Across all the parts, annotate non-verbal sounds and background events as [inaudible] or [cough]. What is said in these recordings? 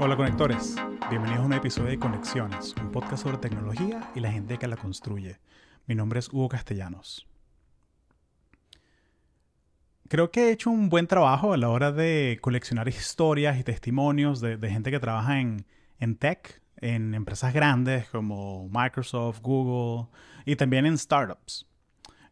Hola conectores, bienvenidos a un episodio de Conexiones, un podcast sobre tecnología y la gente que la construye. Mi nombre es Hugo Castellanos. Creo que he hecho un buen trabajo a la hora de coleccionar historias y testimonios de, gente que trabaja en, en tech, en empresas grandes como Microsoft, Google y también en startups.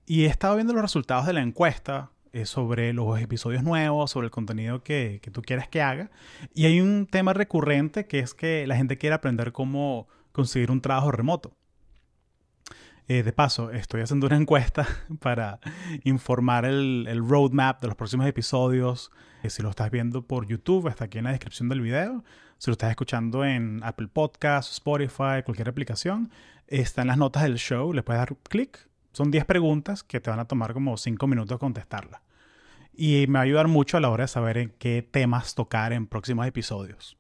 Y he estado viendo los resultados de la encuesta eh, sobre los episodios nuevos, sobre el contenido que, tú quieres que haga. Y hay un tema recurrente que es que la gente quiere aprender cómo conseguir un trabajo remoto. Eh, de paso, estoy haciendo una encuesta [laughs] para informar el, roadmap de los próximos episodios. Eh, si lo estás viendo por YouTube, está aquí en la descripción del video. Si lo estás escuchando en Apple Podcasts, Spotify, cualquier aplicación, está en las notas del show. Le puedes dar clic. Son 10 preguntas que te van a tomar como 5 minutos contestarlas y me va a ayudar mucho a la hora de saber en qué temas tocar en próximos episodios.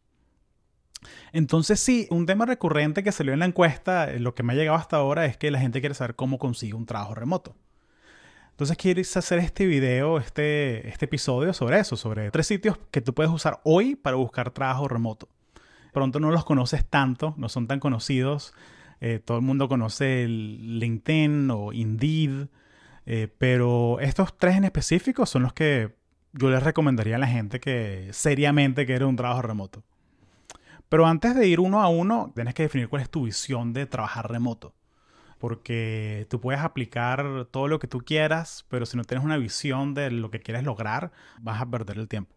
Entonces sí, un tema recurrente que salió en la encuesta, eh, lo que me ha llegado hasta ahora es que la gente quiere saber cómo consigue un trabajo remoto. Entonces quieres hacer este video, este, este episodio sobre eso, sobre tres sitios que tú puedes usar hoy para buscar trabajo remoto. Pronto no los conoces tanto, no son tan conocidos. Eh, todo el mundo conoce LinkedIn o Indeed eh, pero estos tres en específico son los que yo les recomendaría a la gente que seriamente quiere un trabajo remoto. Pero antes de ir uno a uno, tienes que definir cuál es tu visión de trabajar remoto. Porque tú puedes aplicar todo lo que tú quieras, pero si no tienes una visión de lo que quieres lograr, vas a perder el tiempo.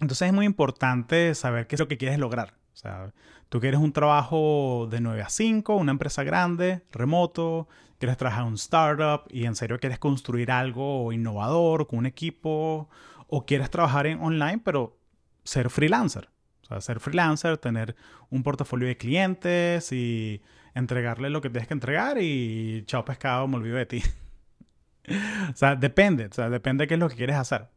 Entonces es muy importante saber qué es lo que quieres lograr. O sea, tú quieres un trabajo de 9 a 5, una empresa grande, remoto, quieres trabajar en un startup y en serio quieres construir algo innovador con un equipo, o quieres trabajar en online, pero ser freelancer. O sea, ser freelancer, tener un portafolio de clientes y entregarle lo que tienes que entregar y chao pescado, me olvido de ti. [laughs] o sea, depende, o sea, depende de qué es lo que quieres hacer.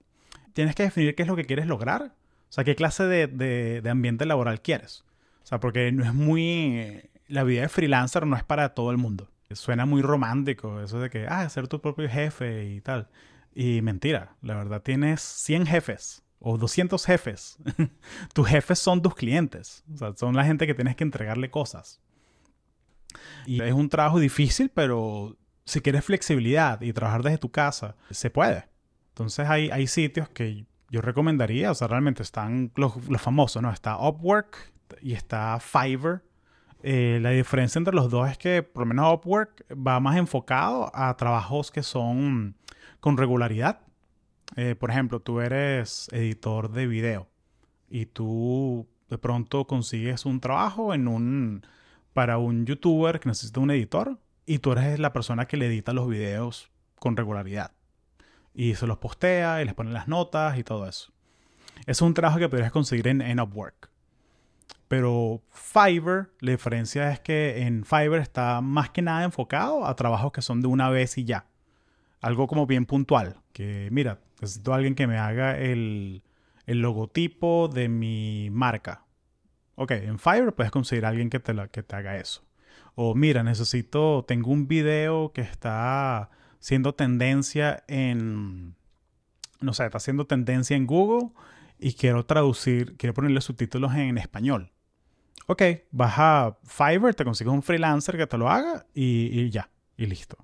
Tienes que definir qué es lo que quieres lograr o sea, ¿qué clase de, ambiente laboral quieres? O sea, porque no es muy... La vida de freelancer no es para todo el mundo. Suena muy romántico eso de que, ah, ser tu propio jefe y tal. Y mentira, la verdad tienes 100 jefes o 200 jefes. [laughs] tus jefes son tus clientes. O sea, son la gente que tienes que entregarle cosas. Y es un trabajo difícil, pero si quieres flexibilidad y trabajar desde tu casa, se puede. Entonces hay, hay sitios que yo recomendaría, o sea, realmente están los, famosos, ¿no? Está Upwork y está Fiverr. Eh, la diferencia entre los dos es que por lo menos Upwork va más enfocado a trabajos que son con regularidad. Eh, por ejemplo, tú eres editor de video y tú de pronto consigues un trabajo en un para un youtuber que necesita un editor y tú eres la persona que le edita los videos con regularidad y se los postea y les pone las notas y todo eso. Es un trabajo que podrías conseguir en, Upwork. Pero Fiverr, la diferencia es que en Fiverr está más que nada enfocado a trabajos que son de una vez y ya. Algo como bien puntual. Que mira, necesito a alguien que me haga el, el logotipo de mi marca. Ok, en Fiverr puedes conseguir a alguien que te, que te haga eso. O mira, necesito, tengo un video que está siendo tendencia en, no sé, está haciendo tendencia en Google y quiero traducir, quiero ponerle subtítulos en español. Ok, vas a Fiverr, te consigues un freelancer que te lo haga y, ya, y listo.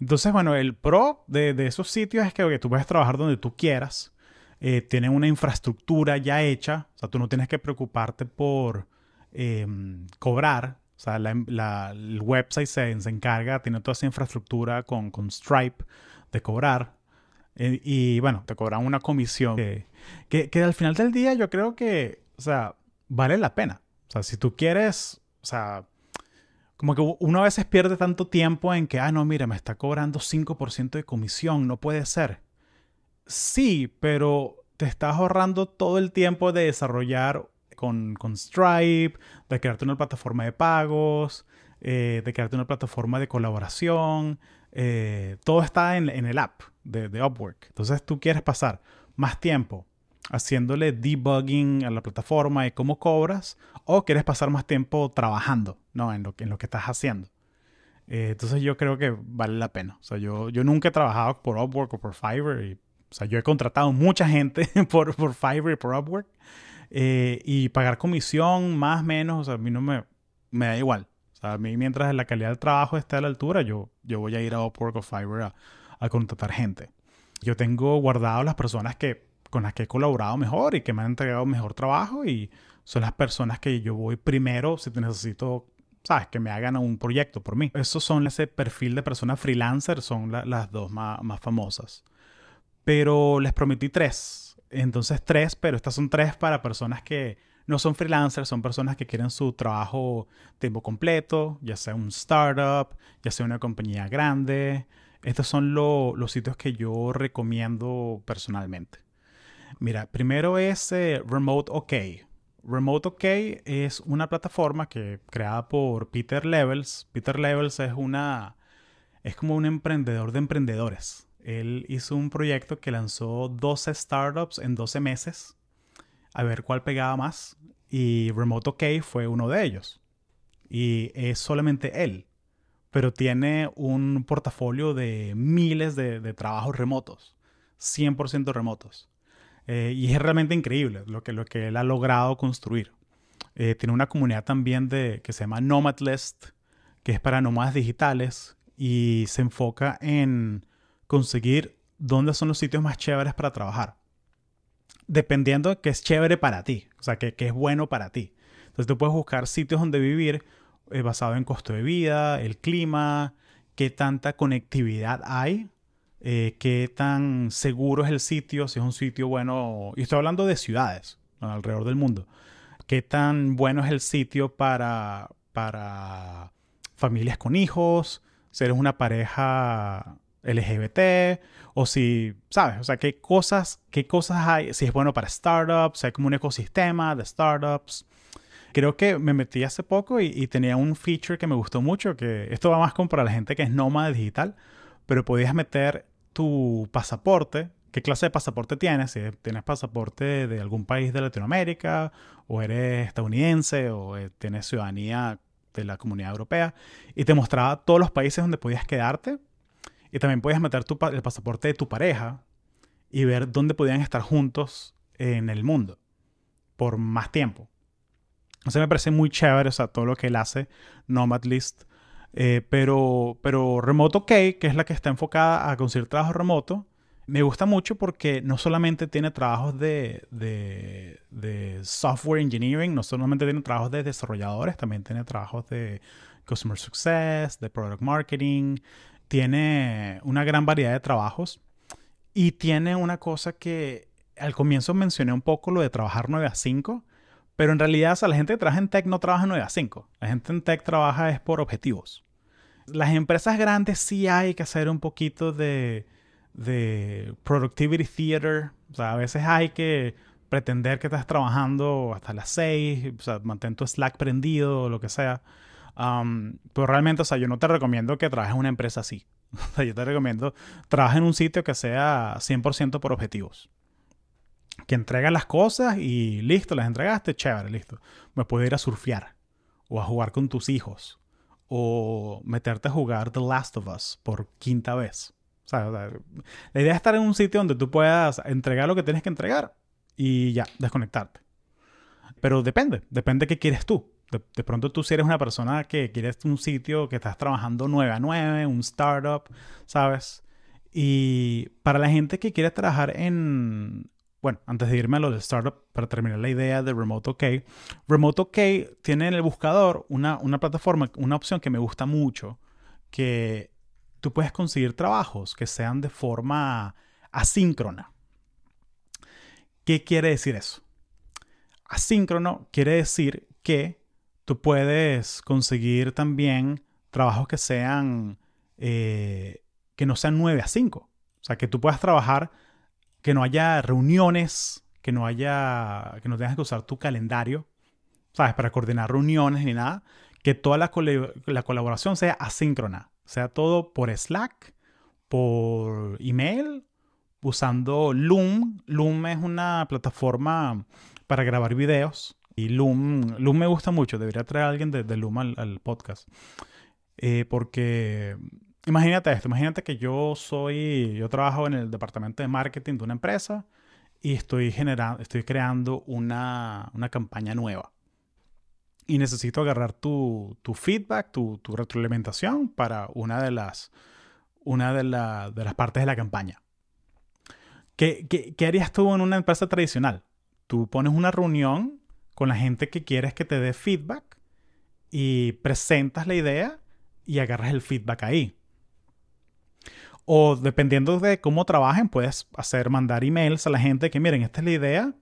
Entonces, bueno, el pro de, esos sitios es que tú puedes trabajar donde tú quieras. Eh, tienen una infraestructura ya hecha. O sea, tú no tienes que preocuparte por em, cobrar. O sea, el website se, encarga, tiene toda esa infraestructura con, Stripe de cobrar. Eh, y bueno, te cobran una comisión que, que, al final del día yo creo que, o sea, vale la pena. O sea, si tú quieres, o sea, como que uno a veces pierde tanto tiempo en que, ah, no, mira, me está cobrando 5% de comisión, no puede ser. Sí, pero te estás ahorrando todo el tiempo de desarrollar con, Stripe, de crearte una plataforma de pagos, eh, de crearte una plataforma de colaboración. Eh, todo está en, el app de, de, Upwork. Entonces tú quieres pasar más tiempo haciéndole debugging a la plataforma y cómo cobras, o quieres pasar más tiempo trabajando ¿no? en, lo, en lo que estás haciendo. Eh, entonces yo creo que vale la pena. O sea, yo, yo nunca he trabajado por Upwork o por Fiverr y O sea, yo he contratado mucha gente [laughs] por, por Fiverr y por Upwork. Eh, y pagar comisión, más o menos, o sea, a mí no me, me da igual. O sea, a mí mientras la calidad del trabajo esté a la altura, yo, yo voy a ir a Upwork o Fiverr a, a contratar gente. Yo tengo guardado las personas que, con las que he colaborado mejor y que me han entregado mejor trabajo y son las personas que yo voy primero si te necesito, sabes, que me hagan un proyecto por mí. Esos son ese perfil de personas freelancer, son las dos más, más famosas. Pero les prometí tres. Entonces tres, pero estas son tres para personas que no son freelancers, son personas que quieren su trabajo tiempo completo, ya sea un startup, ya sea una compañía grande. Estos son los sitios que yo recomiendo personalmente. Mira, primero es eh, Remote OK. Remote OK es una plataforma que creada por Peter Levels. Peter Levels es una es como un emprendedor de emprendedores. Él hizo un proyecto que lanzó 12 startups en 12 meses a ver cuál pegaba más y Remote OK fue uno de ellos. Y es solamente él, pero tiene un portafolio de miles de, de trabajos remotos, 100% remotos. Eh, y es realmente increíble lo que, lo que él ha logrado construir. Eh, tiene una comunidad también de, que se llama Nomadlist, que es para nómadas digitales y se enfoca en conseguir dónde son los sitios más chéveres para trabajar. Dependiendo de qué es chévere para ti, o sea, que, es bueno para ti. Entonces tú puedes buscar sitios donde vivir eh, basado en costo de vida, el clima, qué tanta conectividad hay eh, qué tan seguro es el sitio, si es un sitio bueno, y estoy hablando de ciudades alrededor del mundo, qué tan bueno es el sitio para, para familias con hijos, si eres una pareja LGBT, o si, ¿sabes? O sea, qué cosas, qué cosas hay, si es bueno para startups, hay como un ecosistema de startups. Creo que me metí hace poco y, y tenía un feature que me gustó mucho, que esto va más como para la gente que es nómada digital, pero podías meter tu pasaporte, qué clase de pasaporte tienes, si tienes pasaporte de algún país de Latinoamérica, o eres estadounidense, o eh, tienes ciudadanía de la comunidad europea, y te mostraba todos los países donde podías quedarte, y también podías meter tu, el pasaporte de tu pareja y ver dónde podían estar juntos en el mundo por más tiempo. O me parece muy chévere, o sea, todo lo que él hace, Nomad List, eh, pero, pero Remote OK, que es la que está enfocada a conseguir trabajo remoto, me gusta mucho porque no solamente tiene trabajos de, de, de, software engineering, no solamente tiene trabajos de desarrolladores, también tiene trabajos de customer success, de product marketing, tiene una gran variedad de trabajos. Y tiene una cosa que al comienzo mencioné un poco lo de trabajar 9 a 5, pero en realidad, la gente que trabaja en tech no trabaja 9 a 5. La gente en tech trabaja es por objetivos. Las empresas grandes sí hay que hacer un poquito de, de productivity theater. O sea, a veces hay que pretender que estás trabajando hasta las 6, o sea, mantén tu Slack prendido o lo que sea. Um, pero realmente, o sea, yo no te recomiendo que trabajes en una empresa así. [laughs] O sea, yo te recomiendo trabajar en un sitio que sea 100% por objetivos que entrega las cosas y listo, las entregaste, chévere, listo. Me puedo ir a surfear o a jugar con tus hijos o meterte a jugar The Last of Us por quinta vez. O sea, la idea es estar en un sitio donde tú puedas entregar lo que tienes que entregar y ya, desconectarte. Pero depende, depende de qué quieres tú. De, pronto tú si eres una persona que quieres un sitio que estás trabajando 9 a 9, un startup, ¿sabes? Y para la gente que quiere trabajar en, bueno, antes de irme a lo del startup, para terminar la idea de Remote OK, Remote OK tiene en el buscador una, una plataforma, una opción que me gusta mucho, que tú puedes conseguir trabajos que sean de forma asíncrona. ¿Qué quiere decir eso? Asíncrono quiere decir que tú puedes conseguir también trabajos que sean, eh, que no sean 9 a 5. O sea, que tú puedas trabajar que no haya reuniones, que no haya, que no tengas que usar tu calendario, ¿sabes? Para coordinar reuniones ni nada. Que toda la, la colaboración sea asíncrona, sea todo por Slack, por email, usando Loom. Loom es una plataforma para grabar videos. Y Loom, Loom me gusta mucho. Debería traer a alguien de, Loom al, podcast. Eh, porque imagínate esto, imagínate que yo soy, yo trabajo en el departamento de marketing de una empresa y estoy generando, estoy creando una, una campaña nueva. Y necesito agarrar tu, tu feedback, tu, tu, retroalimentación para una de las, una de, la, de las partes de la campaña. ¿Qué, ¿Qué, qué, harías tú en una empresa tradicional? Tú pones una reunión con la gente que quieres que te dé feedback y presentas la idea y agarras el feedback ahí. O dependiendo de cómo trabajen, puedes hacer mandar emails a la gente que miren, esta es la idea.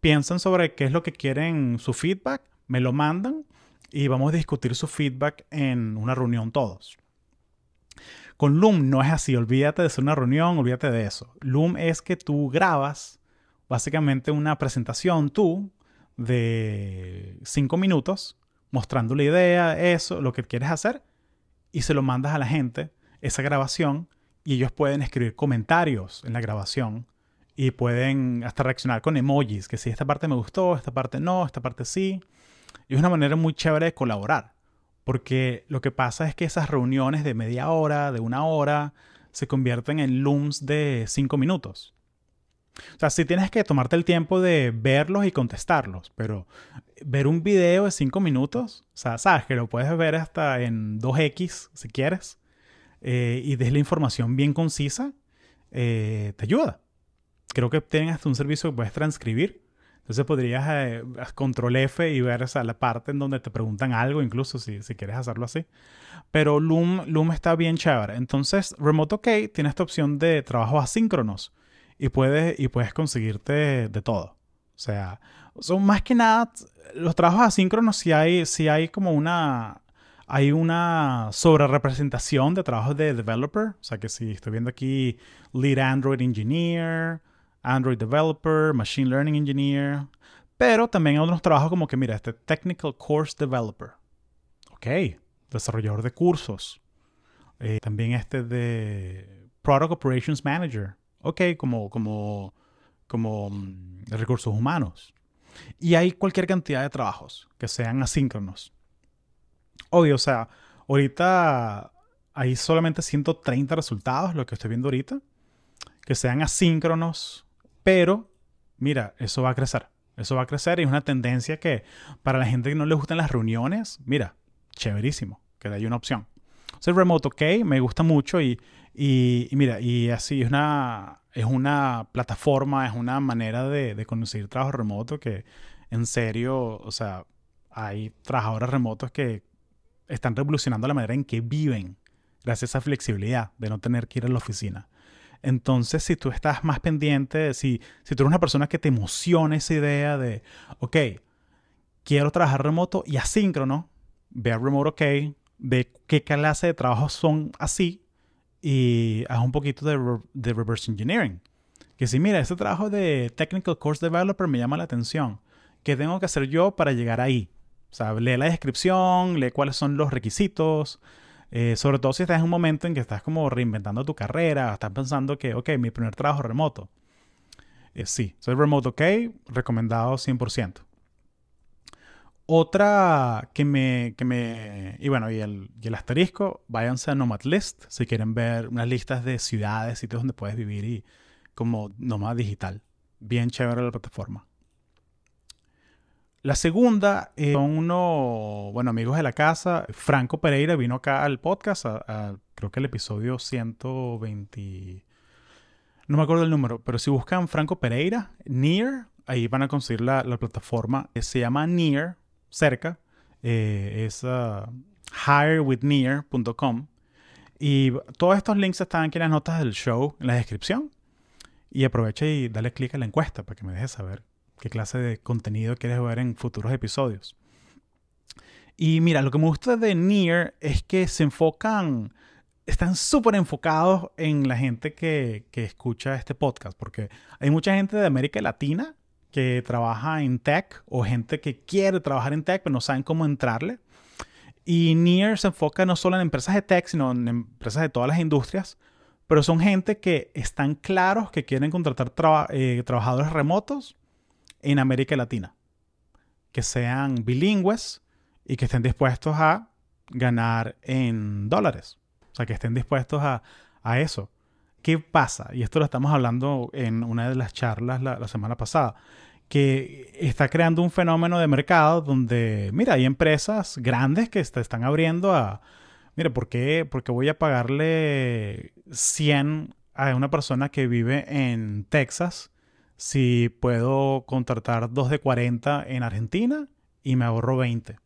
Piensan sobre qué es lo que quieren su feedback, me lo mandan y vamos a discutir su feedback en una reunión todos. Con Loom no es así, olvídate de hacer una reunión, olvídate de eso. Loom es que tú grabas básicamente una presentación tú de cinco minutos mostrando la idea, eso, lo que quieres hacer y se lo mandas a la gente esa grabación y ellos pueden escribir comentarios en la grabación y pueden hasta reaccionar con emojis, que si esta parte me gustó, esta parte no, esta parte sí. Y es una manera muy chévere de colaborar, porque lo que pasa es que esas reuniones de media hora, de una hora, se convierten en looms de cinco minutos. O sea, sí tienes que tomarte el tiempo de verlos y contestarlos, pero ver un video de 5 minutos, o sea, sabes que lo puedes ver hasta en 2X si quieres, eh, y des la información bien concisa, eh, te ayuda. Creo que tienen hasta un servicio que puedes transcribir. Entonces podrías eh, control F y ver esa, la parte en donde te preguntan algo, incluso si, si quieres hacerlo así. Pero Loom, Loom está bien chévere. Entonces, Remote OK tiene esta opción de trabajo asíncronos y puedes, y puedes conseguirte de todo. O sea, son más que nada los trabajos asíncronos si hay, si hay como una hay una sobrerepresentación de trabajos de developer. O sea que si estoy viendo aquí lead Android engineer, Android developer, machine learning engineer. Pero también hay otros trabajos como que, mira, este technical course developer. Ok, desarrollador de cursos. Eh, también este de product operations manager ok, como, como, como mm, recursos humanos. Y hay cualquier cantidad de trabajos que sean asíncronos. Obvio, o sea, ahorita hay solamente 130 resultados, lo que estoy viendo ahorita, que sean asíncronos, pero mira, eso va a crecer. Eso va a crecer y es una tendencia que para la gente que no le gustan las reuniones, mira, chéverísimo, que hay una opción. O sea, remote, ok, me gusta mucho y, y, mira, y así es una, es una plataforma, es una manera de, de conseguir trabajo remoto que en serio, o sea, hay trabajadores remotos que están revolucionando la manera en que viven gracias a esa flexibilidad de no tener que ir a la oficina. Entonces, si tú estás más pendiente, si, si tú eres una persona que te emociona esa idea de, ok, quiero trabajar remoto y asíncrono, ve a Remote OK, ve qué clase de trabajos son así y haz un poquito de, reverse engineering. Que si, mira, este trabajo de Technical Course Developer me llama la atención. ¿Qué tengo que hacer yo para llegar ahí? O sea, lee la descripción, lee cuáles son los requisitos. Eh, sobre todo si estás en un momento en que estás como reinventando tu carrera, estás pensando que, ok, mi primer trabajo remoto. Eh, sí, soy remote ok, recomendado 100%. Otra que me, que me... Y bueno, y el, y el asterisco, váyanse a Nomad List si quieren ver unas listas de ciudades, sitios donde puedes vivir y como nómada digital. Bien chévere la plataforma. La segunda eh, son unos, bueno, amigos de la casa. Franco Pereira vino acá al podcast, creo que el episodio 120... No me acuerdo el número, pero si buscan Franco Pereira, Near, ahí van a conseguir la, la plataforma. Se llama Near, cerca, eh, es uh, hirewithnear.com. Y todos estos links están aquí en las notas del show, en la descripción. Y aprovecha y dale clic a la encuesta para que me dejes saber qué clase de contenido quieres ver en futuros episodios. Y mira, lo que me gusta de Near es que se enfocan, están súper enfocados en la gente que, que, escucha este podcast, porque hay mucha gente de América Latina que trabaja en tech o gente que quiere trabajar en tech pero no saben cómo entrarle. Y Near se enfoca no solo en empresas de tech, sino en empresas de todas las industrias, pero son gente que están claros que quieren contratar eh, trabajadores remotos en América Latina, que sean bilingües y que estén dispuestos a ganar en dólares. O sea, que estén dispuestos a, eso. ¿Qué pasa? Y esto lo estamos hablando en una de las charlas la, semana pasada que está creando un fenómeno de mercado donde, mira, hay empresas grandes que están abriendo a, mira, ¿por qué, porque voy a pagarle 100 a una persona que vive en Texas si puedo contratar dos de 40 en Argentina y me ahorro 20?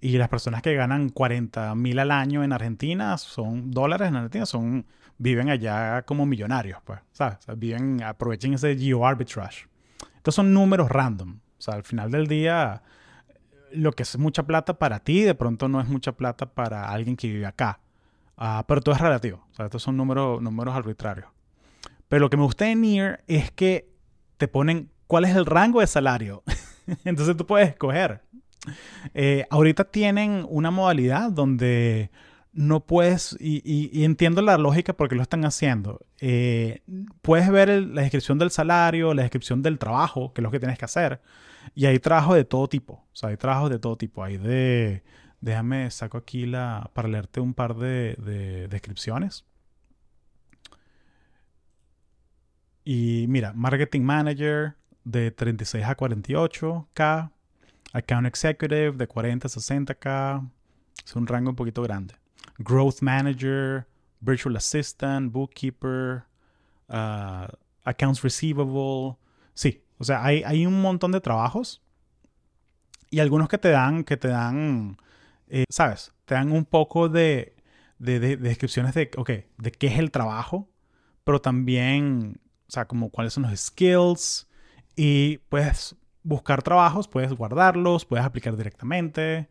Y las personas que ganan 40 mil al año en Argentina son dólares en Argentina, son, viven allá como millonarios, pues, ¿sabes? viven, aprovechen ese geo arbitrage. Estos son números random. O sea, al final del día, lo que es mucha plata para ti, de pronto no es mucha plata para alguien que vive acá. Ah, pero todo es relativo. O sea, estos son números, números arbitrarios. Pero lo que me gusta de NIR es que te ponen cuál es el rango de salario. [laughs] Entonces tú puedes escoger. Eh, ahorita tienen una modalidad donde no puedes, y, entiendo la lógica porque lo están haciendo, eh, puedes ver la descripción del salario, la descripción del trabajo, que es lo que tienes que hacer, y hay trabajo de todo tipo, o sea, hay trabajo de todo tipo, hay de, déjame, saco aquí la, para leerte un par de, de descripciones. Y mira, Marketing Manager de 36 a 48K, Account Executive de 40 a 60K, es un rango un poquito grande. Growth Manager, Virtual Assistant, Bookkeeper, uh, Accounts Receivable. Sí, o sea, hay, hay, un montón de trabajos y algunos que te dan, que te dan, eh, ¿sabes? Te dan un poco de, de, descripciones de, de qué es el trabajo, pero también, o sea, como cuáles son los skills y puedes buscar trabajos, puedes guardarlos, puedes aplicar directamente.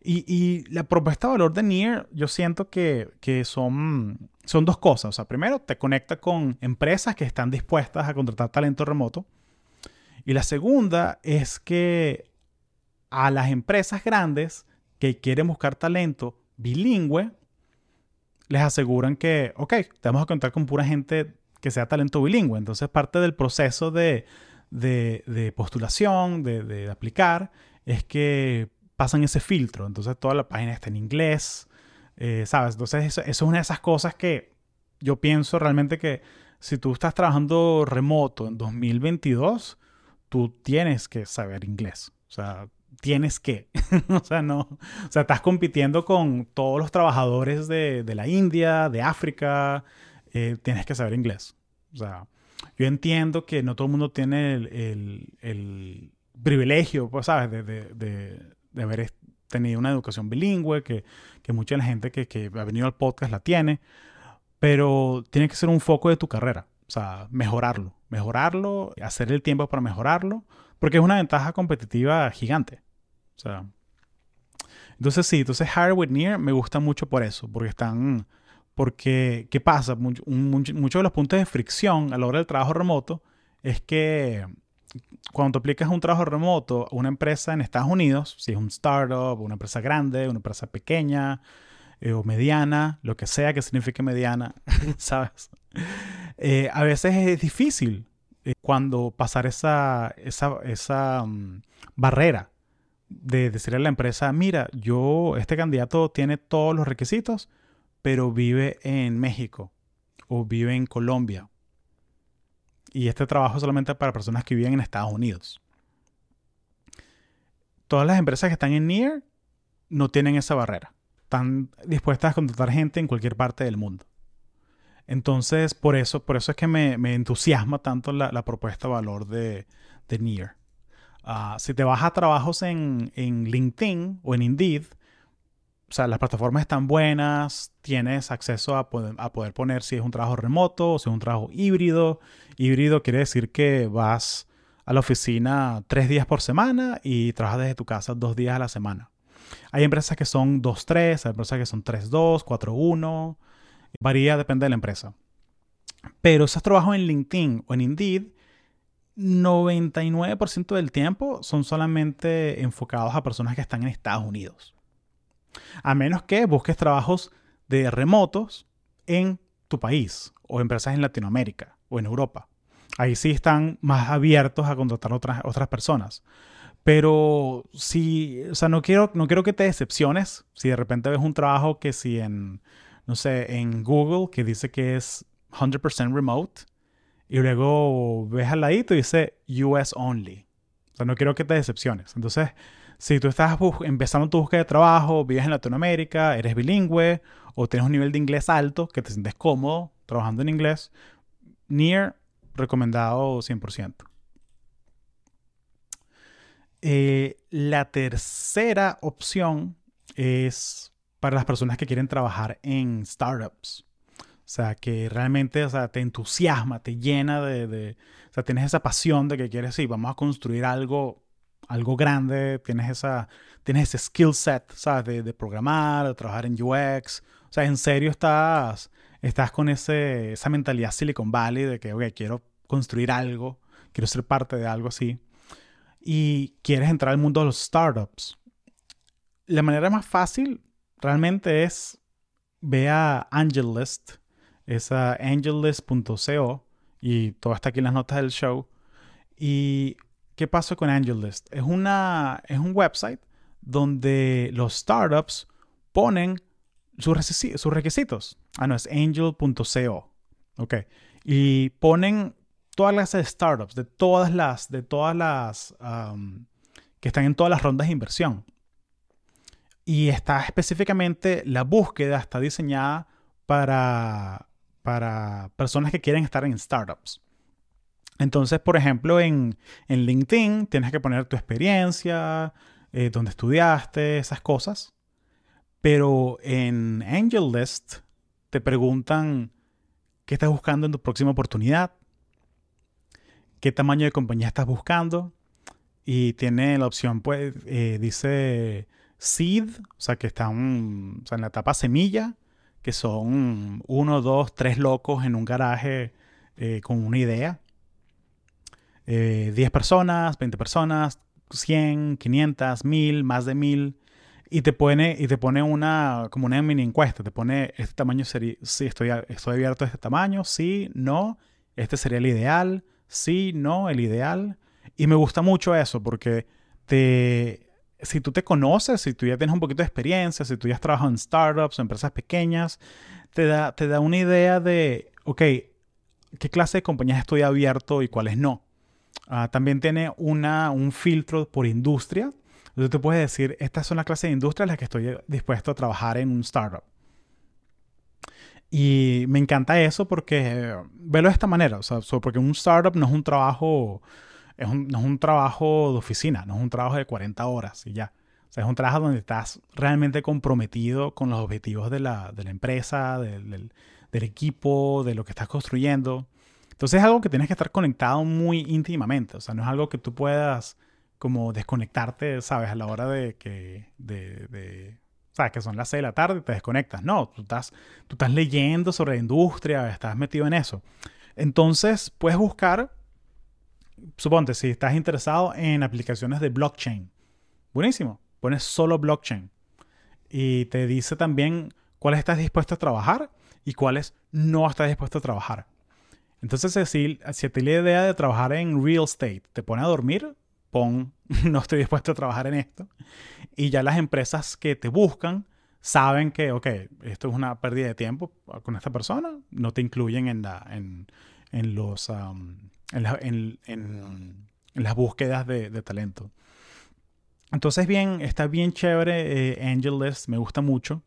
Y, la propuesta de valor de Near, yo siento que, son, son dos cosas. O sea, primero, te conecta con empresas que están dispuestas a contratar talento remoto. Y la segunda es que a las empresas grandes que quieren buscar talento bilingüe, les aseguran que, ok, te vamos a contar con pura gente que sea talento bilingüe. Entonces, parte del proceso de, postulación, de, de aplicar, es que pasan ese filtro. Entonces toda la página está en inglés, eh, ¿sabes? Entonces eso, es una de esas cosas que yo pienso realmente que si tú estás trabajando remoto en 2022, tú tienes que saber inglés. O sea, tienes que. [laughs] o sea, no. O sea, estás compitiendo con todos los trabajadores de, la India, de África. Eh, tienes que saber inglés. O sea, yo entiendo que no todo el mundo tiene el, privilegio, pues, ¿sabes? de, de haber tenido una educación bilingüe, que, mucha la gente que, ha venido al podcast la tiene, pero tiene que ser un foco de tu carrera, o sea, mejorarlo, mejorarlo, hacer el tiempo para mejorarlo, porque es una ventaja competitiva gigante. O sea, entonces sí, entonces Hire with Near me gusta mucho por eso, porque están, porque, ¿qué pasa? Muchos de los puntos de fricción a la hora del trabajo remoto es que cuando tú aplicas un trabajo remoto a una empresa en Estados Unidos, si es un startup, una empresa grande, una empresa pequeña eh, o mediana, lo que sea que signifique mediana, [laughs] ¿sabes? Eh, a veces es difícil eh, cuando pasar esa, esa, esa mm, barrera de decirle a la empresa, mira, yo, este candidato tiene todos los requisitos, pero vive en México o vive en Colombia y este trabajo es solamente para personas que viven en Estados Unidos. Todas las empresas que están en NEAR no tienen esa barrera. Están dispuestas a contratar gente en cualquier parte del mundo. Entonces, por eso, por eso es que me, entusiasma tanto la, propuesta de valor de, de NEAR. Ah, si te vas a trabajos en, en LinkedIn o en Indeed, o sea, las plataformas están buenas, tienes acceso a poder, poner si es un trabajo remoto o si es un trabajo híbrido. Híbrido quiere decir que vas a la oficina tres días por semana y trabajas desde tu casa dos días a la semana. Hay empresas que son 2-3, hay empresas que son 3-2, 4-1. Varía, depende de la empresa. Pero esos trabajos en LinkedIn o en Indeed, 99% del tiempo son solamente enfocados a personas que están en Estados Unidos. A menos que busques trabajos de remotos en tu país o empresas en Latinoamérica o en Europa. Ahí sí están más abiertos a contratar otras, otras personas. Pero si, o sea, no quiero, no quiero que te decepciones si de repente ves un trabajo que si en, no sé, en Google que dice que es 100% remote y luego ves al ladito y dice US only. O sea, no quiero que te decepciones. Entonces, si tú estás empezando tu búsqueda de trabajo, vives en Latinoamérica, eres bilingüe o tienes un nivel de inglés alto, que te sientes cómodo trabajando en inglés, Near recomendado 100%. Eh, la tercera opción es para las personas que quieren trabajar en startups. O sea, que realmente o sea, te entusiasma, te llena de, O sea, tienes esa pasión de que quieres, sí, vamos a construir algo, algo grande, tienes, esa, tienes ese skill set, ¿sabes? De, programar, de trabajar en UX. O sea, en serio estás, estás con ese, esa mentalidad Silicon Valley de que, ok, quiero construir algo, quiero ser parte de algo así. Y quieres entrar al mundo de los startups. La manera más fácil realmente es ve a AngelList es a angellist.co y todo está aquí en las notas del show. ¿Y qué pasó con AngelList? Es, una, es un website donde los startups ponen sus, requisitos. Ah, no, es angel.co. Ok. Y ponen todas las startups, de todas las, de todas las, que están en todas las rondas de inversión. Y está específicamente, la búsqueda está diseñada para, para personas que quieren estar en startups. Entonces, por ejemplo, en, LinkedIn tienes que poner tu experiencia, eh, dónde estudiaste, esas cosas. Pero en AngelList te preguntan qué estás buscando en tu próxima oportunidad, qué tamaño de compañía estás buscando. Y tiene la opción, pues, eh, dice seed, o sea, que está en la etapa semilla que son uno, dos, tres locos en un garaje eh, con una idea. Eh, 10 personas, 20 personas, 100, 500, 1000, más de 1000. Y te pone, y te pone una, como una mini encuesta. Te pone, este tamaño sería, sí, estoy, estoy abierto a este tamaño, sí, no, este sería el ideal, sí, no, el ideal. Y me gusta mucho eso porque te, si tú te conoces, si tú ya tienes un poquito de experiencia, si tú ya has trabajado en startups o empresas pequeñas, te da, te da una idea de, ok, ¿qué clase de compañías estoy abierto y cuáles no? Ah, también tiene una, un filtro por industria. Entonces te puedes decir, estas son las clases de industria en las que estoy dispuesto a trabajar en un startup. Y me encanta eso porque, velo de esta manera, o sea, porque un startup no es un trabajo es un, no es un trabajo de oficina, no es un trabajo de 40 horas y ya. O sea, es un trabajo donde estás realmente comprometido con los objetivos de la, de la empresa, del, del, equipo, de lo que estás construyendo. Entonces es algo que tienes que estar conectado muy íntimamente. O sea, no es algo que tú puedas como desconectarte, ¿sabes? A la hora de que... De, de, ¿Sabes? Que son las 6 de la tarde y te desconectas. No, tú estás, tú estás leyendo sobre la industria, estás metido en eso. Entonces puedes buscar suponte, si estás interesado en aplicaciones de blockchain, buenísimo, pones solo blockchain y te dice también cuáles estás dispuesto a trabajar y cuáles no estás dispuesto a trabajar. Entonces, si, si ti la idea de trabajar en real estate te pone a dormir, pon [laughs] no estoy dispuesto a trabajar en esto. Y ya las empresas que te buscan saben que, ok, esto es una pérdida de tiempo con esta persona, no te incluyen en, la, en, en los, en, las búsquedas de, talento. Entonces, bien, está bien chévere eh, AngelList, me gusta mucho.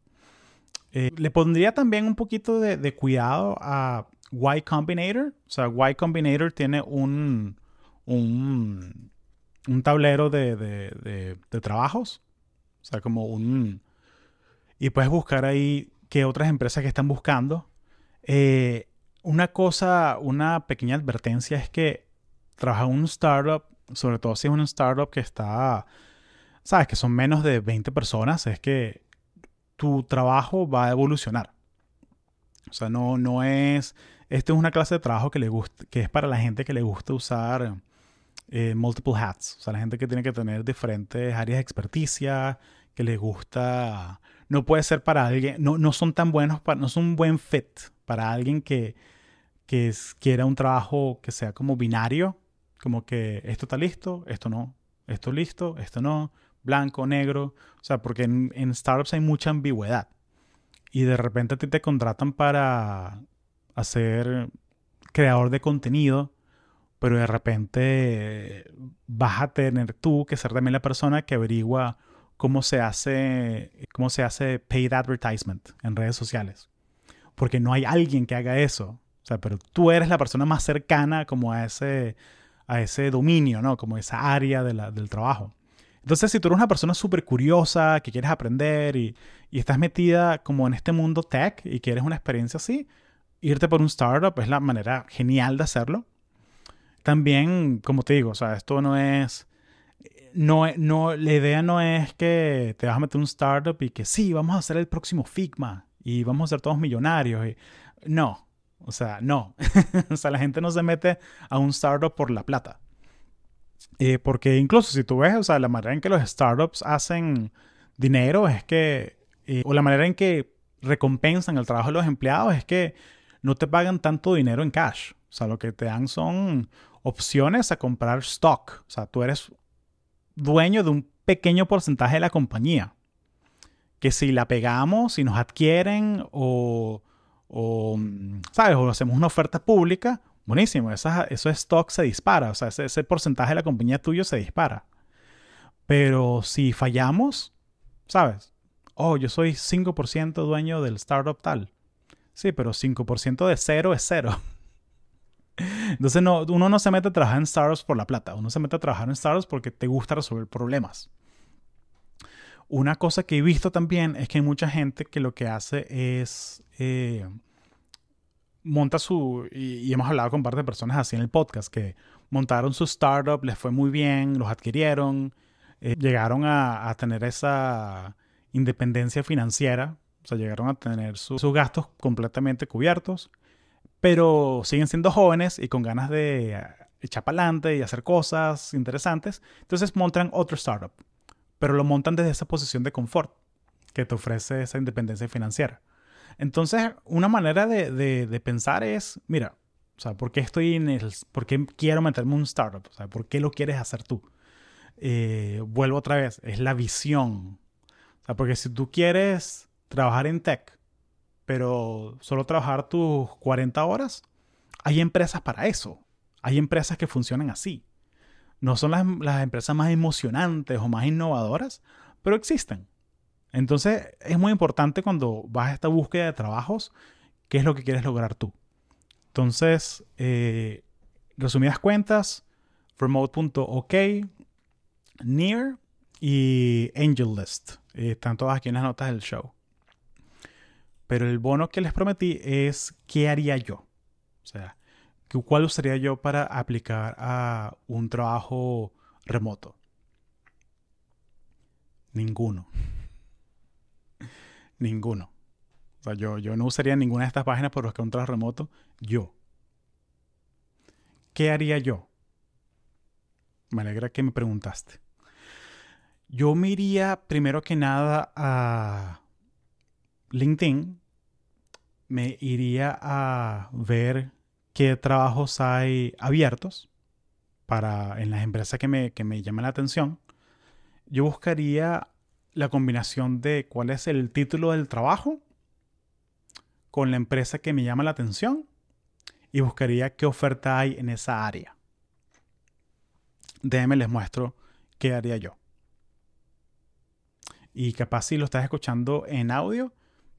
Eh, le pondría también un poquito de, cuidado a Y Combinator. O sea, Y Combinator tiene un, un, un tablero de, de, trabajos. O sea, como un... Y puedes buscar ahí qué otras empresas que están buscando. Eh, una cosa, una pequeña advertencia es que trabajar en un startup, sobre todo si es un startup que está, sabes, que son menos de 20 personas, es que tu trabajo va a evolucionar. O sea, no, no es, este es una clase de trabajo que, le gusta, que es para la gente que le gusta usar eh, multiple hats. O sea, la gente que tiene que tener diferentes áreas de experticia, que le gusta, no puede ser para alguien, no, no son tan buenos, para, no son un buen fit para alguien que, que quiera un trabajo que sea como binario, como que esto está listo, esto no, esto listo, esto no, blanco, negro, o sea, porque en, startups hay mucha ambigüedad. y de repente a ti te contratan para hacer creador de contenido, pero de repente vas a tener tú que ser también la persona que averigua cómo se hace, cómo se hace paid advertisement en redes sociales. Porque no hay alguien que haga eso. O sea, pero tú eres la persona más cercana como a ese, a ese dominio, ¿no? Como esa área del trabajo. Entonces, si tú eres una persona súper curiosa, que quieres aprender y, y, estás metida como en este mundo tech y quieres una experiencia así, irte por un startup es la manera genial de hacerlo. También, como te digo, o sea, esto no es... No, no, la idea no es que te vas a meter un startup y que sí, vamos a hacer el próximo Figma y vamos a ser todos millonarios. No, o sea, no. [laughs] o sea, la gente no se mete a un startup por la plata. Eh, porque incluso si tú ves, o sea, la manera en que los startups hacen dinero es que, eh, o la manera en que recompensan el trabajo de los empleados es que no te pagan tanto dinero en cash. O sea, lo que te dan son opciones a comprar stock. O sea, tú eres dueño de un pequeño porcentaje de la compañía. Que si la pegamos, si nos adquieren o, o ¿sabes? O hacemos una oferta pública, buenísimo, esa, eso stock se dispara. O sea, ese, ese porcentaje de la compañía tuyo se dispara. Pero si fallamos, ¿sabes? Oh, yo soy 5% dueño del startup tal. Sí, pero 5% de cero es cero. [laughs] Entonces no, uno no se mete a trabajar en startups por la plata, uno se mete a trabajar en startups porque te gusta resolver problemas. Una cosa que he visto también es que hay mucha gente que lo que hace es eh, monta su, y, hemos hablado con parte de personas así en el podcast, que montaron su startup, les fue muy bien, los adquirieron, eh, llegaron a tener esa independencia financiera o sea, llegaron a tener sus gastos completamente cubiertos, pero siguen siendo jóvenes y con ganas de eh, echar para adelante y hacer cosas interesantes. Entonces montan otro startup, pero lo montan desde esa posición de confort que te ofrece esa independencia financiera. Entonces, una manera de, pensar es, mira, o sea, ¿por qué estoy en el, por qué quiero meterme en un startup? O sea, ¿por qué lo quieres hacer tú? Eh, vuelvo otra vez, es la visión. O sea, porque si tú quieres trabajar en tech, pero solo trabajar tus 40 horas, hay empresas para eso. Hay empresas que funcionan así. No son las, empresas más emocionantes o más innovadoras, pero existen. Entonces es muy importante cuando vas a esta búsqueda de trabajos, qué es lo que quieres lograr tú. Entonces, eh, resumidas cuentas, remote.ok, Near y AngelList. Eh, están todas aquí en las notas del show. Pero el bono que les prometí es qué haría yo. O sea, ¿cuál usaría yo para aplicar a un trabajo remoto? Ninguno. [laughs] Ninguno. O sea, yo, yo no usaría ninguna de estas páginas por buscar un trabajo remoto. Yo. ¿Qué haría yo? Me alegra que me preguntaste. Yo me iría primero que nada a LinkedIn me iría a ver qué trabajos hay abiertos para en las empresas que me, que me llaman la atención. Yo buscaría la combinación de cuál es el título del trabajo con la empresa que me llama la atención y buscaría qué oferta hay en esa área. Déjenme les muestro qué haría yo. Y capaz si lo estás escuchando en audio,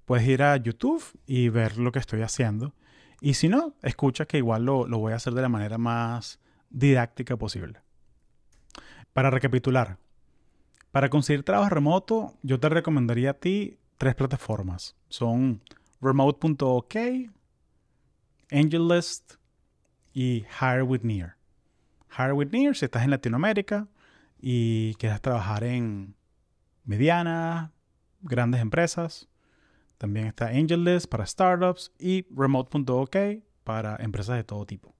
puedes ir a YouTube y ver lo que estoy haciendo. Y si no, escucha que igual lo, voy a hacer de la manera más didáctica posible. Para recapitular, para conseguir trabajo remoto, yo te recomendaría a ti tres plataformas. Son remote.ok, AngelList y Hire with Near. Hire with Near si estás en Latinoamérica y quieres trabajar en medianas, grandes empresas. También está AngelList para startups y Remote.ok para empresas de todo tipo.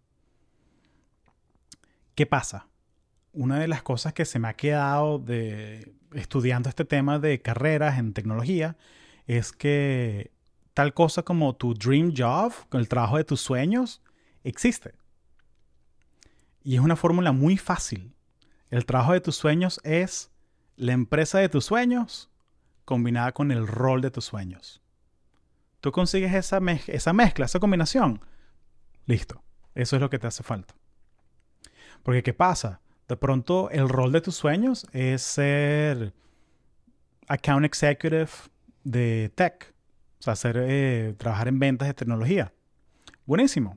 ¿Qué pasa? Una de las cosas que se me ha quedado de estudiando este tema de carreras en tecnología es que tal cosa como tu dream job, con el trabajo de tus sueños, existe. Y es una fórmula muy fácil. El trabajo de tus sueños es la empresa de tus sueños combinada con el rol de tus sueños. Tú consigues esa, mezcla, esa combinación, listo. Eso es lo que te hace falta. Porque ¿qué pasa? De pronto el rol de tus sueños es ser account executive de tech. O sea, eh, trabajar en ventas de tecnología. Buenísimo.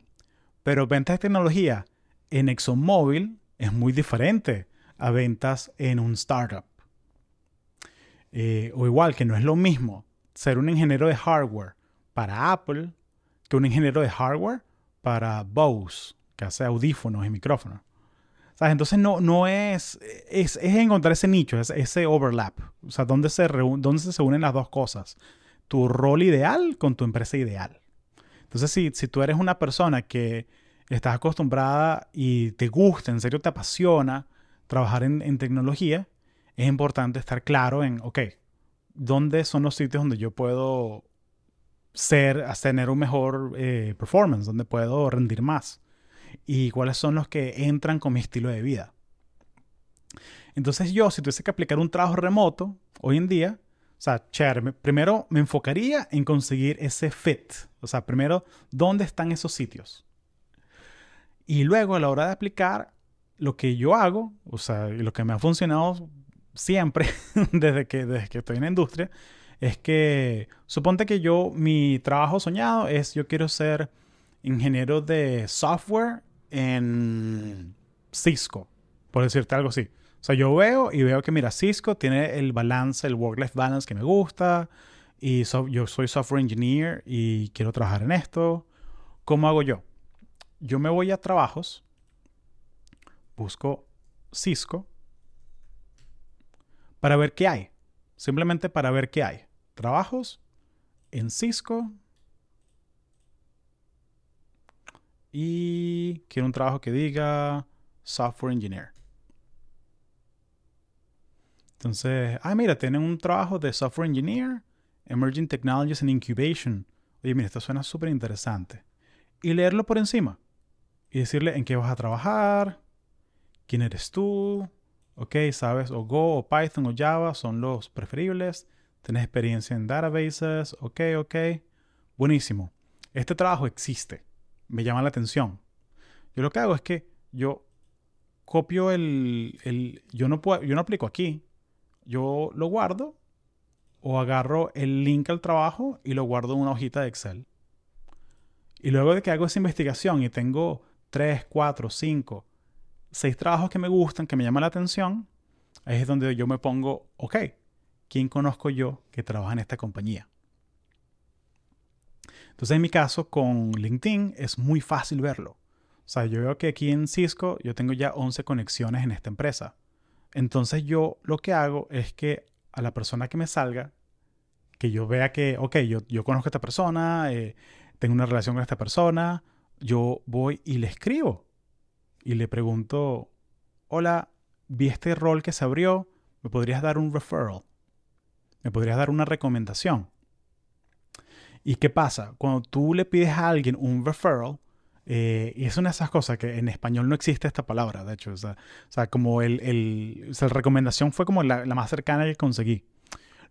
Pero ventas de tecnología en ExxonMobil es muy diferente a ventas en un startup. Eh, o igual que no es lo mismo ser un ingeniero de hardware para Apple que un ingeniero de hardware para Bose, que hace audífonos y micrófonos. Entonces no, no es, es, encontrar ese nicho, ese overlap. O sea, dónde se, dónde se unen las dos cosas. Tu rol ideal con tu empresa ideal. Entonces, si, si tú eres una persona que estás acostumbrada y te gusta, en serio te apasiona trabajar en, tecnología, es importante estar claro en, ok, ¿dónde son los sitios donde yo puedo ser, tener un mejor eh, performance, donde puedo rendir más? y cuáles son los que entran con mi estilo de vida. Entonces yo, si tuviese que aplicar un trabajo remoto hoy en día, o sea, primero me enfocaría en conseguir ese fit. O sea, primero, ¿dónde están esos sitios? Y luego a la hora de aplicar lo que yo hago, o sea, lo que me ha funcionado siempre [laughs] desde que, desde que estoy en la industria, es que suponte que yo, mi trabajo soñado es yo quiero ser ingeniero de software en Cisco, por decirte algo así. O sea, yo veo y veo que, mira, Cisco tiene el balance, el work-life balance que me gusta, y yo soy software engineer y quiero trabajar en esto. ¿Cómo hago yo? Yo me voy a trabajos, busco Cisco para ver qué hay. Simplemente para ver qué hay. Trabajos en Cisco y quiero un trabajo que diga software engineer. Entonces, ah, mira, tienen un trabajo de software engineer, emerging technologies and incubation. Oye, mira, esto suena súper interesante. Y leerlo por encima. Y decirle en qué vas a trabajar, quién eres tú, ok, sabes, o Go, o Python, o Java son los preferibles. Tienes experiencia en databases, ok, ok. Buenísimo. Este trabajo existe me llama la atención. Yo lo que hago es que yo copio el, el yo no puedo, yo no aplico aquí. Yo lo guardo o agarro el link al trabajo y lo guardo en una hojita de Excel. Y luego de que hago esa investigación y tengo 3, 4, 5, 6 trabajos que me gustan, que me llaman la atención, ahí es donde yo me pongo, ok, ¿quién conozco yo que trabaja en esta compañía? Entonces, en mi caso, con LinkedIn es muy fácil verlo. O sea, yo veo que aquí en Cisco yo tengo ya 11 conexiones en esta empresa. Entonces, yo lo que hago es que a la persona que me salga, que yo vea que, ok, yo, conozco a esta persona, eh, tengo una relación con esta persona, yo voy y le escribo y le pregunto, hola, vi este rol que se abrió, ¿me podrías dar un referral? ¿Me podrías dar una recomendación? ¿Y qué pasa? Cuando tú le pides a alguien un referral, eh, y es una de esas cosas que en español no existe esta palabra, de hecho. O sea, como el, el la recomendación fue como la, más cercana que conseguí.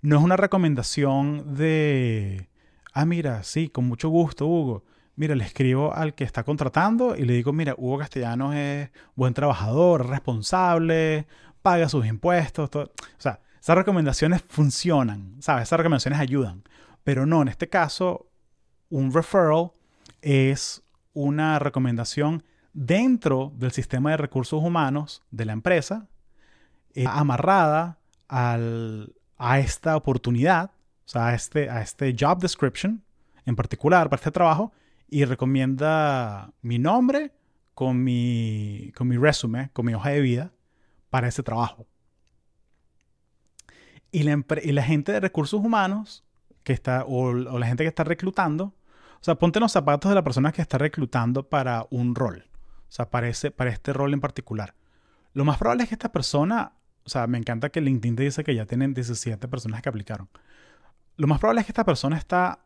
No es una recomendación de, ah, mira, sí, con mucho gusto, Hugo. Mira, le escribo al que está contratando y le digo, mira, Hugo Castellanos es buen trabajador, responsable, paga sus impuestos. O sea, esas recomendaciones funcionan, ¿sabes? Esas recomendaciones ayudan. Pero no, en este caso, un referral es una recomendación dentro del sistema de recursos humanos de la empresa, eh, amarrada a esta oportunidad, o sea, a este, a este job description en particular para este trabajo, y recomienda mi nombre con mi, con mi resumen, con mi hoja de vida para ese trabajo. Y la, y la gente de recursos humanos que está, o, la gente que está reclutando, o sea, ponte los zapatos de la persona que está reclutando para un rol, o sea, para, para este rol en particular. Lo más probable es que esta persona, o sea, me encanta que LinkedIn te dice que ya tienen 17 personas que aplicaron. Lo más probable es que esta persona está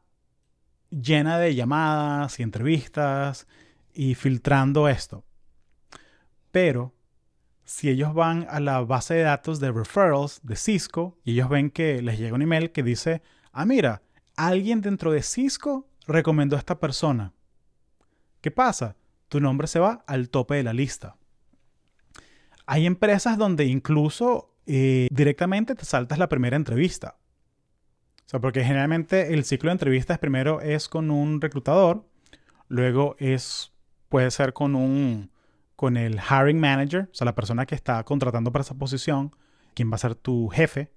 llena de llamadas y entrevistas y filtrando esto. Pero si ellos van a la base de datos de referrals de Cisco y ellos ven que les llega un email que dice ah, mira, alguien dentro de Cisco recomendó a esta persona. ¿Qué pasa? Tu nombre se va al tope de la lista. Hay empresas donde incluso eh, directamente te saltas la primera entrevista. O sea, porque generalmente el ciclo de entrevistas primero es con un reclutador, luego es, puede ser con un, con el hiring manager, o sea, la persona que está contratando para esa posición, quien va a ser tu jefe.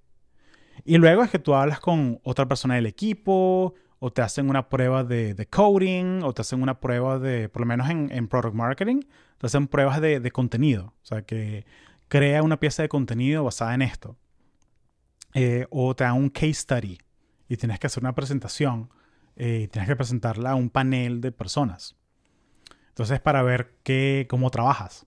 Y luego es que tú hablas con otra persona del equipo, o te hacen una prueba de, coding, o te hacen una prueba de, por lo menos en, product marketing, te hacen pruebas de, de, contenido. O sea, que crea una pieza de contenido basada en esto. Eh, o te dan un case study y tienes que hacer una presentación eh, tienes que presentarla a un panel de personas. Entonces, para ver qué, cómo trabajas.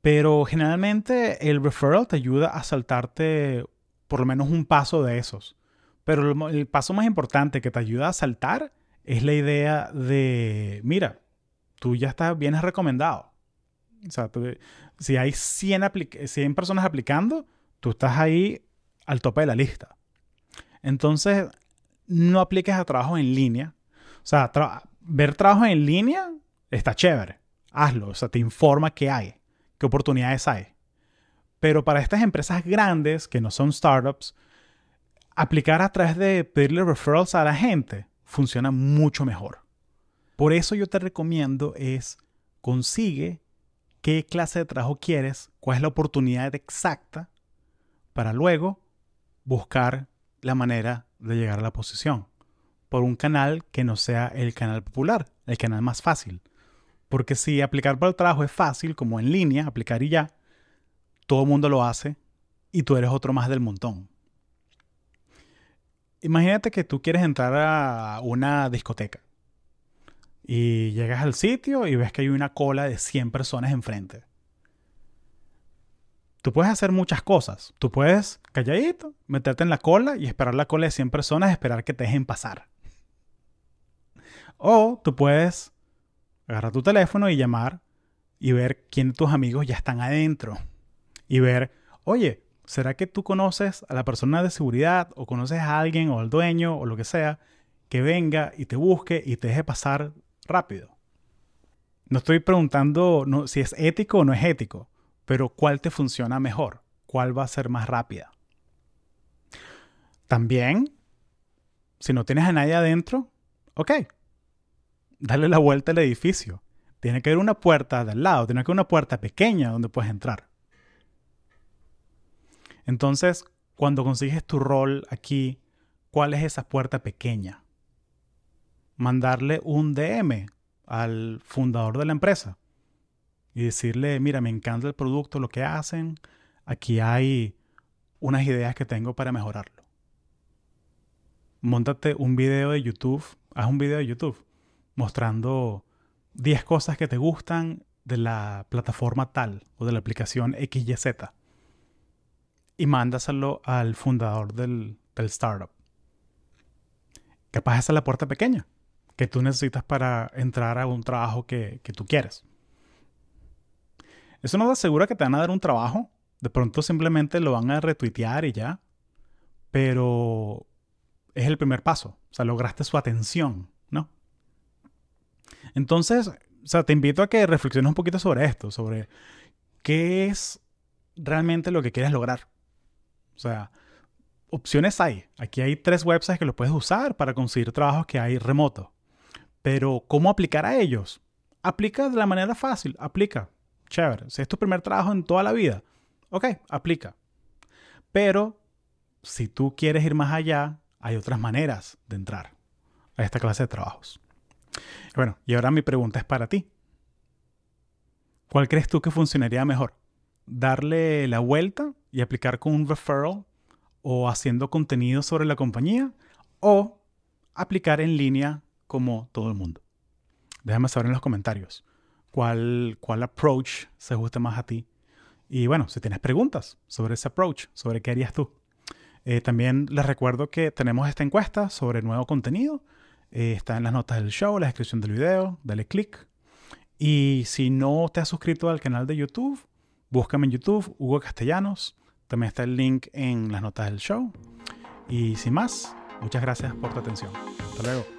Pero generalmente el referral te ayuda a saltarte por lo menos un paso de esos. Pero el, paso más importante que te ayuda a saltar es la idea de, mira, tú ya estás, vienes recomendado. O sea, si hay 100, 100 personas aplicando, tú estás ahí al tope de la lista. Entonces, no apliques a trabajo en línea. O sea, ver trabajo en línea está chévere. Hazlo. O sea, te informa qué hay, qué oportunidades hay. Pero para estas empresas grandes, que no son startups, aplicar a través de pedirle referrals a la gente funciona mucho mejor. Por eso yo te recomiendo es consigue qué clase de trabajo quieres, cuál es la oportunidad exacta para luego buscar la manera de llegar a la posición por un canal que no sea el canal popular, el canal más fácil. Porque si aplicar para el trabajo es fácil, como en línea, aplicar y ya, todo el mundo lo hace y tú eres otro más del montón. Imagínate que tú quieres entrar a una discoteca y llegas al sitio y ves que hay una cola de 100 personas enfrente. Tú puedes hacer muchas cosas. Tú puedes, calladito, meterte en la cola y esperar la cola de 100 personas, esperar que te dejen pasar. O tú puedes agarrar tu teléfono y llamar y ver quién de tus amigos ya están adentro. Y ver, oye, ¿será que tú conoces a la persona de seguridad o conoces a alguien o al dueño o lo que sea que venga y te busque y te deje pasar rápido? No estoy preguntando si es ético o no es ético, pero cuál te funciona mejor, cuál va a ser más rápida. También, si no tienes a nadie adentro, ok, dale la vuelta al edificio. Tiene que haber una puerta de al lado, tiene que haber una puerta pequeña donde puedes entrar. Entonces, cuando consigues tu rol aquí, ¿cuál es esa puerta pequeña? Mandarle un DM al fundador de la empresa y decirle, mira, me encanta el producto, lo que hacen, aquí hay unas ideas que tengo para mejorarlo. Móntate un video de YouTube, haz un video de YouTube mostrando 10 cosas que te gustan de la plataforma tal o de la aplicación XYZ y mándaselo al fundador del, startup. Capaz esa es la puerta pequeña que tú necesitas para entrar a un trabajo que, que tú quieres. Eso no te asegura que te van a dar un trabajo. De pronto simplemente lo van a retuitear y ya. Pero es el primer paso. O sea, lograste su atención. Entonces, o sea, te invito a que reflexiones un poquito sobre esto, sobre qué es realmente lo que quieres lograr. O sea, opciones hay. Aquí hay tres websites que los puedes usar para conseguir trabajos que hay remoto. Pero, ¿cómo aplicar a ellos? Aplica de la manera fácil. Aplica. Chévere. Si es tu primer trabajo en toda la vida, ok, aplica. Pero, si tú quieres ir más allá, hay otras maneras de entrar a esta clase de trabajos. Bueno, y ahora mi pregunta es para ti. ¿Cuál crees tú que funcionaría mejor? ¿Darle la vuelta y aplicar con un referral o haciendo contenido sobre la compañía o aplicar en línea como todo el mundo? Déjame saber en los comentarios cuál, cuál approach se ajusta más a ti. Y bueno, si tienes preguntas sobre ese approach, sobre qué harías tú. Eh, también les recuerdo que tenemos esta encuesta sobre nuevo contenido eh, está en las notas del show, la descripción del video, dale click. Y si no te has suscrito al canal de YouTube, búscame en YouTube, Hugo Castellanos. También está el link en las notas del show. Y sin más, muchas gracias por tu atención. Hasta luego.